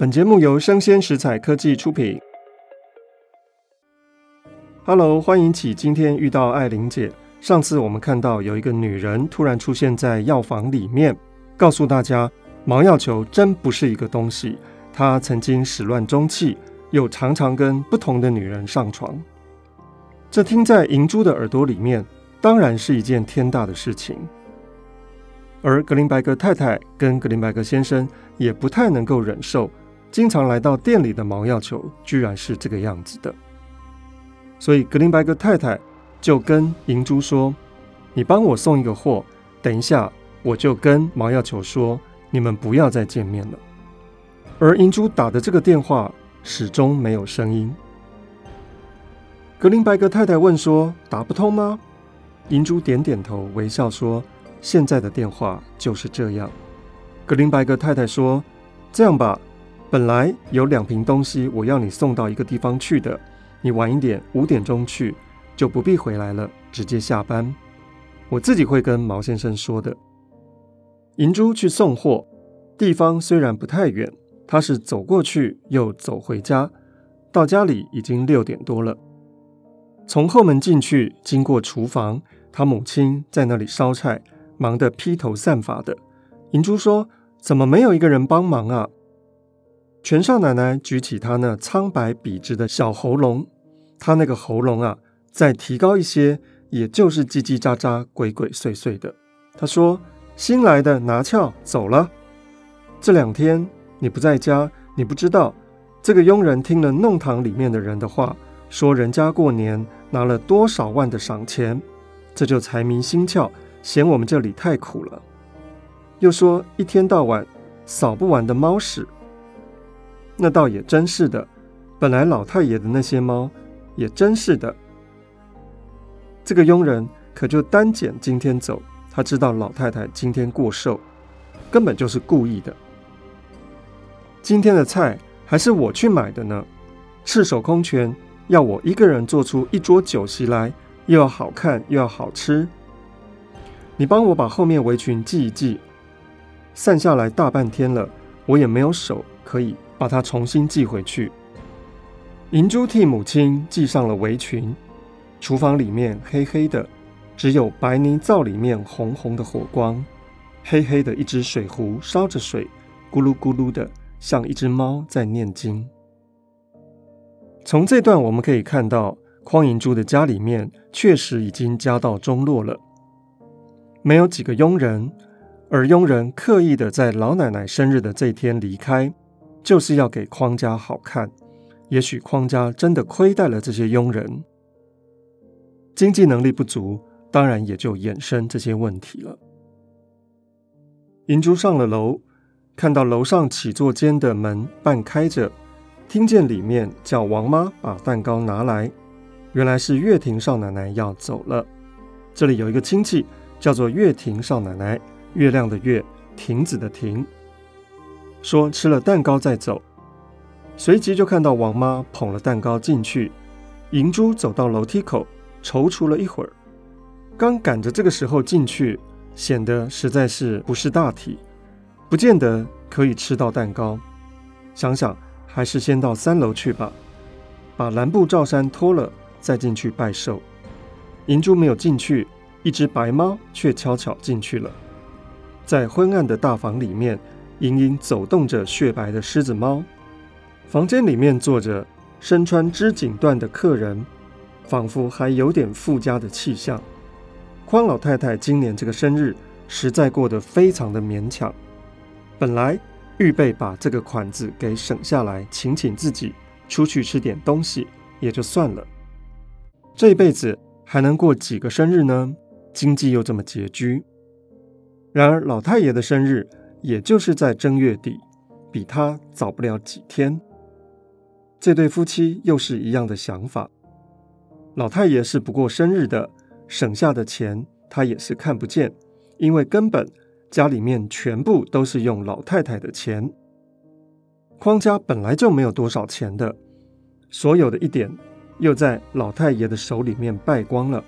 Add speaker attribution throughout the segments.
Speaker 1: 本节目由生鲜食材科技出品。Hello，欢迎起今天遇到爱玲姐。上次我们看到有一个女人突然出现在药房里面，告诉大家毛药球真不是一个东西。她曾经始乱终弃，又常常跟不同的女人上床。这听在银珠的耳朵里面，当然是一件天大的事情。而格林白格太太跟格林白格先生也不太能够忍受。经常来到店里的毛药球，居然是这个样子的。所以格林白格太太就跟银珠说：“你帮我送一个货，等一下我就跟毛药球说，你们不要再见面了。”而银珠打的这个电话始终没有声音。格林白格太太问说：“打不通吗？”银珠点点头，微笑说：“现在的电话就是这样。”格林白格太太说：“这样吧。”本来有两瓶东西，我要你送到一个地方去的。你晚一点，五点钟去，就不必回来了，直接下班。我自己会跟毛先生说的。银珠去送货，地方虽然不太远，他是走过去又走回家，到家里已经六点多了。从后门进去，经过厨房，他母亲在那里烧菜，忙得披头散发的。银珠说：“怎么没有一个人帮忙啊？”全少奶奶举起她那苍白笔直的小喉咙，她那个喉咙啊，再提高一些，也就是叽叽喳喳、鬼鬼祟祟的。她说：“新来的拿翘走了，这两天你不在家，你不知道。这个佣人听了弄堂里面的人的话，说人家过年拿了多少万的赏钱，这就财迷心窍，嫌我们这里太苦了。又说一天到晚扫不完的猫屎。”那倒也真是的，本来老太爷的那些猫也真是的。这个佣人可就单捡今天走，他知道老太太今天过寿，根本就是故意的。今天的菜还是我去买的呢，赤手空拳要我一个人做出一桌酒席来，又要好看又要好吃。你帮我把后面围裙系一系，散下来大半天了，我也没有手可以。把它重新系回去。银珠替母亲系上了围裙。厨房里面黑黑的，只有白泥灶里面红红的火光。黑黑的一只水壶烧着水，咕噜咕噜的，像一只猫在念经。从这段我们可以看到，匡银珠的家里面确实已经家道中落了，没有几个佣人，而佣人刻意的在老奶奶生日的这天离开。就是要给匡家好看，也许匡家真的亏待了这些佣人，经济能力不足，当然也就衍生这些问题了。银珠上了楼，看到楼上起坐间的门半开着，听见里面叫王妈把蛋糕拿来，原来是月亭少奶奶要走了。这里有一个亲戚叫做月亭少奶奶，月亮的月，亭子的亭。说吃了蛋糕再走，随即就看到王妈捧了蛋糕进去。银珠走到楼梯口，踌躇了一会儿，刚赶着这个时候进去，显得实在是不识大体，不见得可以吃到蛋糕。想想还是先到三楼去吧，把蓝布罩衫脱了再进去拜寿。银珠没有进去，一只白猫却悄悄进去了，在昏暗的大房里面。隐隐走动着雪白的狮子猫，房间里面坐着身穿织锦缎的客人，仿佛还有点富家的气象。匡老太太今年这个生日实在过得非常的勉强，本来预备把这个款子给省下来，请请自己出去吃点东西也就算了。这一辈子还能过几个生日呢？经济又这么拮据。然而老太爷的生日。也就是在正月底，比他早不了几天。这对夫妻又是一样的想法。老太爷是不过生日的，省下的钱他也是看不见，因为根本家里面全部都是用老太太的钱。匡家本来就没有多少钱的，所有的一点又在老太爷的手里面败光了。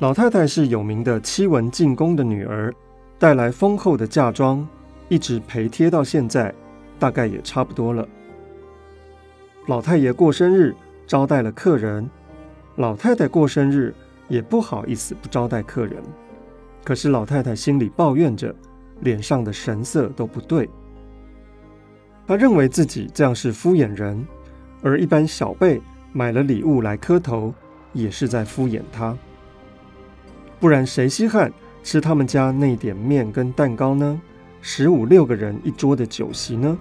Speaker 1: 老太太是有名的七文进宫的女儿，带来丰厚的嫁妆。一直陪贴到现在，大概也差不多了。老太爷过生日，招待了客人；老太太过生日，也不好意思不招待客人。可是老太太心里抱怨着，脸上的神色都不对。她认为自己这样是敷衍人，而一般小辈买了礼物来磕头，也是在敷衍她。不然谁稀罕吃他们家那点面跟蛋糕呢？十五六个人一桌的酒席呢？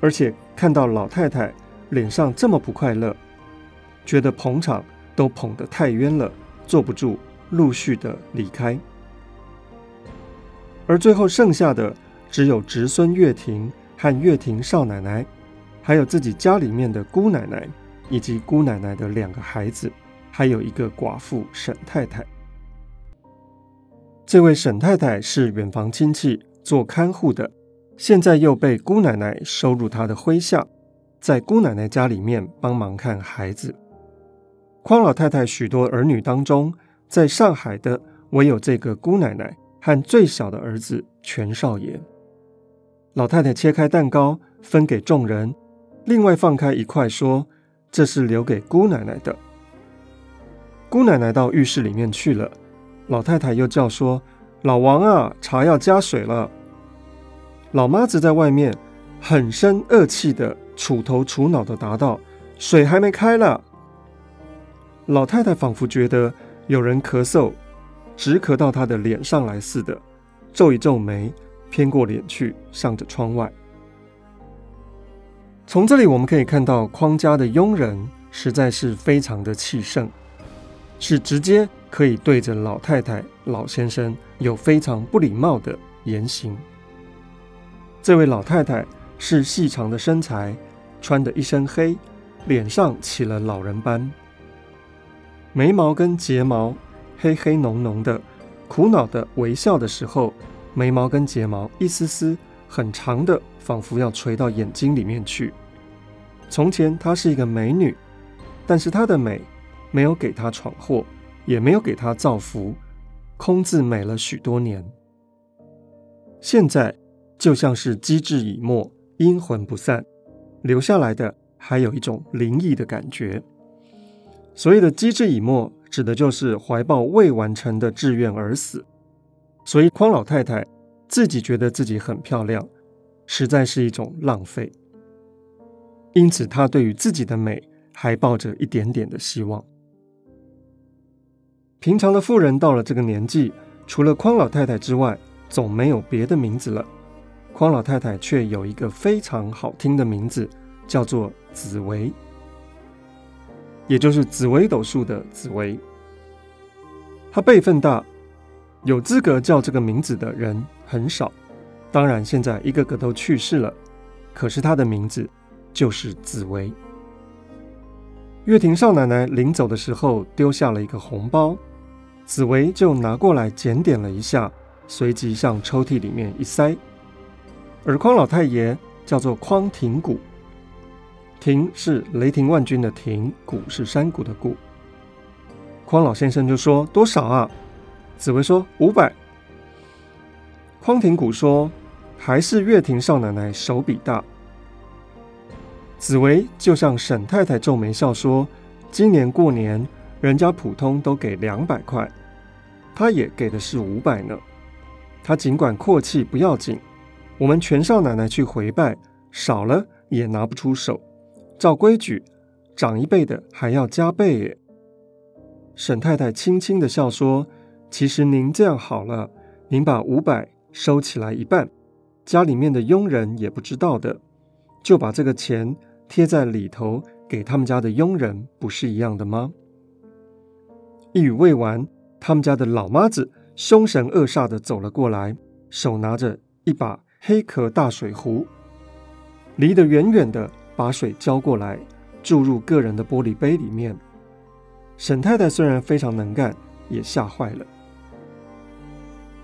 Speaker 1: 而且看到老太太脸上这么不快乐，觉得捧场都捧得太冤了，坐不住，陆续的离开。而最后剩下的只有侄孙岳婷和岳婷少奶奶，还有自己家里面的姑奶奶，以及姑奶奶的两个孩子，还有一个寡妇沈太太。这位沈太太是远房亲戚做看护的。现在又被姑奶奶收入她的麾下，在姑奶奶家里面帮忙看孩子。匡老太太许多儿女当中，在上海的唯有这个姑奶奶和最小的儿子全少爷。老太太切开蛋糕分给众人，另外放开一块说：“这是留给姑奶奶的。”姑奶奶到浴室里面去了，老太太又叫说：“老王啊，茶要加水了。”老妈子在外面很生恶气的杵头杵脑的答道：“水还没开了。”老太太仿佛觉得有人咳嗽，直咳到她的脸上来似的，皱一皱眉，偏过脸去，向着窗外。从这里我们可以看到，匡家的佣人实在是非常的气盛，是直接可以对着老太太、老先生有非常不礼貌的言行。这位老太太是细长的身材，穿的一身黑，脸上起了老人斑，眉毛跟睫毛黑黑浓浓的，苦恼的微笑的时候，眉毛跟睫毛一丝丝很长的，仿佛要垂到眼睛里面去。从前她是一个美女，但是她的美没有给她闯祸，也没有给她造福，空自美了许多年。现在。就像是机智已没，阴魂不散，留下来的还有一种灵异的感觉。所谓的机智已没，指的就是怀抱未完成的志愿而死。所以匡老太太自己觉得自己很漂亮，实在是一种浪费。因此，她对于自己的美还抱着一点点的希望。平常的妇人到了这个年纪，除了匡老太太之外，总没有别的名字了。匡老太太却有一个非常好听的名字，叫做紫薇，也就是紫薇斗数的紫薇。她辈分大，有资格叫这个名字的人很少。当然，现在一个个都去世了，可是她的名字就是紫薇。岳亭少奶奶临走的时候丢下了一个红包，紫薇就拿过来检点了一下，随即向抽屉里面一塞。而匡老太爷叫做匡廷谷，廷是雷霆万钧的廷，谷是山谷的谷。匡老先生就说：“多少啊？”紫薇说：“五百。”匡廷谷说：“还是岳霆少奶奶手笔大。”紫薇就向沈太太皱眉笑说：“今年过年，人家普通都给两百块，他也给的是五百呢。他尽管阔气不要紧。”我们全少奶奶去回拜，少了也拿不出手。照规矩，长一辈的还要加倍耶。沈太太轻轻的笑说：“其实您这样好了，您把五百收起来一半，家里面的佣人也不知道的，就把这个钱贴在里头给他们家的佣人，不是一样的吗？”一语未完，他们家的老妈子凶神恶煞的走了过来，手拿着一把。黑壳大水壶，离得远远的，把水浇过来，注入个人的玻璃杯里面。沈太太虽然非常能干，也吓坏了。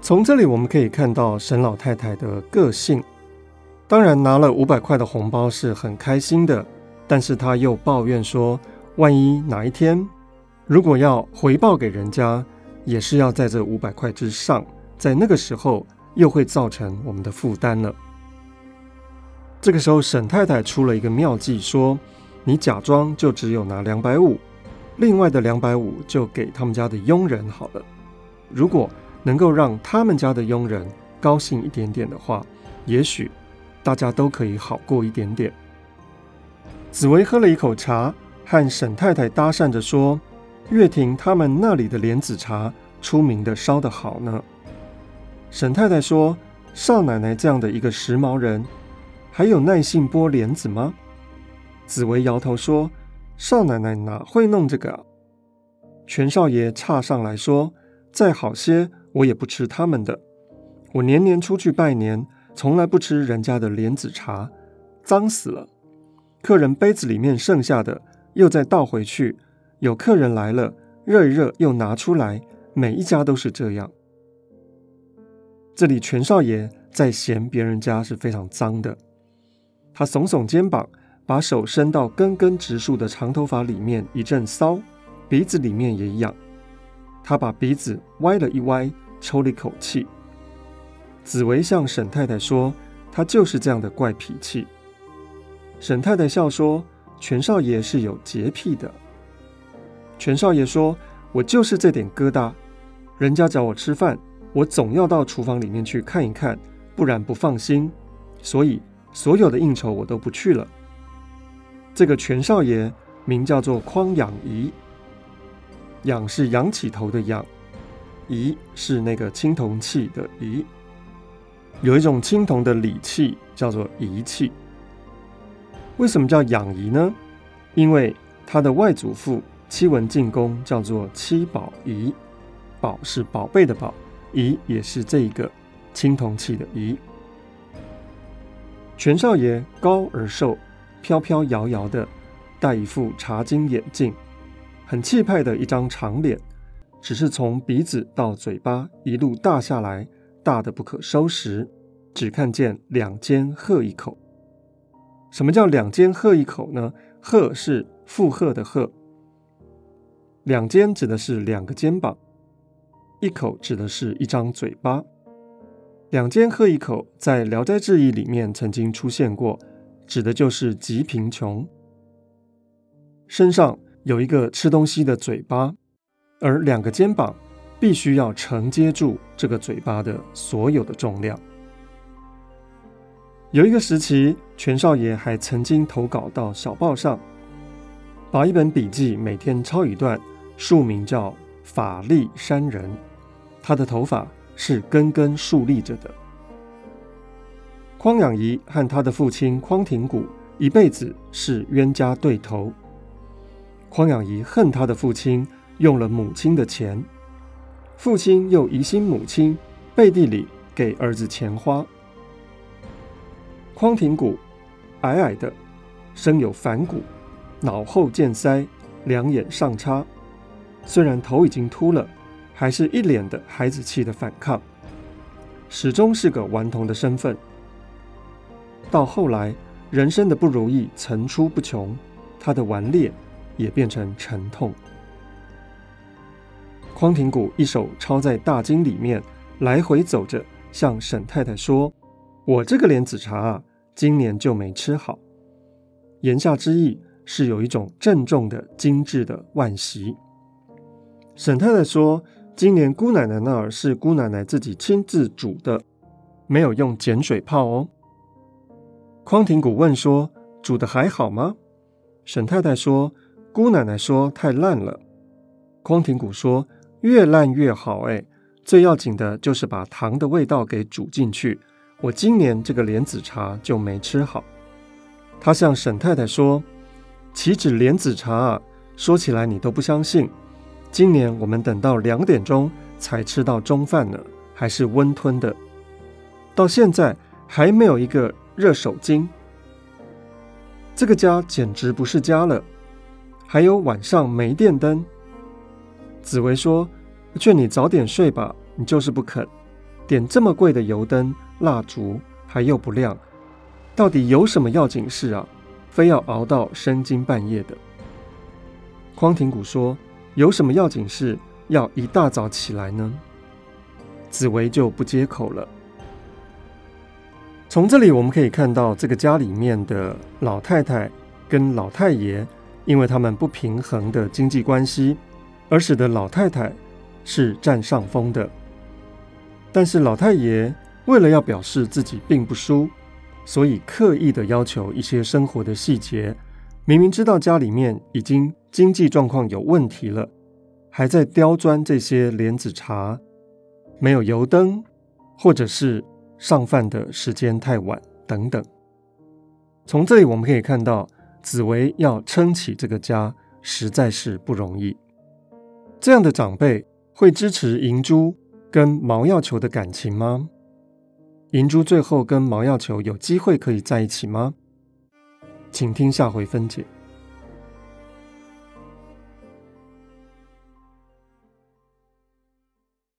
Speaker 1: 从这里我们可以看到沈老太太的个性。当然拿了五百块的红包是很开心的，但是她又抱怨说，万一哪一天如果要回报给人家，也是要在这五百块之上，在那个时候。又会造成我们的负担了。这个时候，沈太太出了一个妙计，说：“你假装就只有拿两百五，另外的两百五就给他们家的佣人好了。如果能够让他们家的佣人高兴一点点的话，也许大家都可以好过一点点。”紫薇喝了一口茶，和沈太太搭讪着说：“月亭他们那里的莲子茶出名的烧得好呢。”沈太太说：“少奶奶这样的一个时髦人。”还有耐性剥莲子吗？紫薇摇头说：“少奶奶哪会弄这个啊？”全少爷岔上来说：“再好些，我也不吃他们的。我年年出去拜年，从来不吃人家的莲子茶，脏死了。客人杯子里面剩下的，又再倒回去。有客人来了，热一热又拿出来，每一家都是这样。”这里全少爷在嫌别人家是非常脏的。他耸耸肩膀，把手伸到根根直竖的长头发里面，一阵搔，鼻子里面也痒。他把鼻子歪了一歪，抽了一口气。紫薇向沈太太说：“他就是这样的怪脾气。”沈太太笑说：“全少爷是有洁癖的。”全少爷说：“我就是这点疙瘩，人家找我吃饭，我总要到厨房里面去看一看，不然不放心，所以。”所有的应酬我都不去了。这个全少爷名叫做匡养仪，养是仰起头的仰，仪是那个青铜器的仪。有一种青铜的礼器叫做仪器。为什么叫养仪呢？因为他的外祖父七文进宫叫做七宝仪，宝是宝贝的宝，仪也是这一个青铜器的仪。全少爷高而瘦，飘飘摇摇的，戴一副茶金眼镜，很气派的一张长脸，只是从鼻子到嘴巴一路大下来，大得不可收拾，只看见两肩喝一口。什么叫两肩喝一口呢？喝是负荷的喝，两肩指的是两个肩膀，一口指的是一张嘴巴。两肩喝一口，在《聊斋志异》里面曾经出现过，指的就是极贫穷，身上有一个吃东西的嘴巴，而两个肩膀必须要承接住这个嘴巴的所有的重量。有一个时期，全少爷还曾经投稿到小报上，把一本笔记每天抄一段，树名叫《法力山人》，他的头发。是根根竖立着的。匡养仪和他的父亲匡廷古一辈子是冤家对头。匡养仪恨他的父亲用了母亲的钱，父亲又疑心母亲背地里给儿子钱花。匡廷古矮矮的，生有反骨，脑后见腮，两眼上插，虽然头已经秃了。还是一脸的孩子气的反抗，始终是个顽童的身份。到后来，人生的不如意层出不穷，他的顽劣也变成沉痛。匡廷古一手抄在大经里面，来回走着，向沈太太说：“我这个莲子茶啊，今年就没吃好。”言下之意是有一种郑重的、精致的惋惜。沈太太说。今年姑奶奶那儿是姑奶奶自己亲自煮的，没有用碱水泡哦。匡廷古问说：“煮的还好吗？”沈太太说：“姑奶奶说太烂了。”匡廷古说：“越烂越好，哎，最要紧的就是把糖的味道给煮进去。我今年这个莲子茶就没吃好。”他向沈太太说：“岂止莲子茶啊，说起来你都不相信。”今年我们等到两点钟才吃到中饭呢，还是温吞的，到现在还没有一个热手巾。这个家简直不是家了。还有晚上没电灯。紫薇说：“劝你早点睡吧，你就是不肯。点这么贵的油灯、蜡烛，还又不亮，到底有什么要紧事啊？非要熬到深更半夜的。”匡廷谷说。有什么要紧事要一大早起来呢？紫薇就不接口了。从这里我们可以看到，这个家里面的老太太跟老太爷，因为他们不平衡的经济关系，而使得老太太是占上风的。但是老太爷为了要表示自己并不输，所以刻意的要求一些生活的细节。明明知道家里面已经经济状况有问题了，还在刁钻这些莲子茶，没有油灯，或者是上饭的时间太晚等等。从这里我们可以看到，紫薇要撑起这个家实在是不容易。这样的长辈会支持银珠跟毛要球的感情吗？银珠最后跟毛要球有机会可以在一起吗？请听下回分解。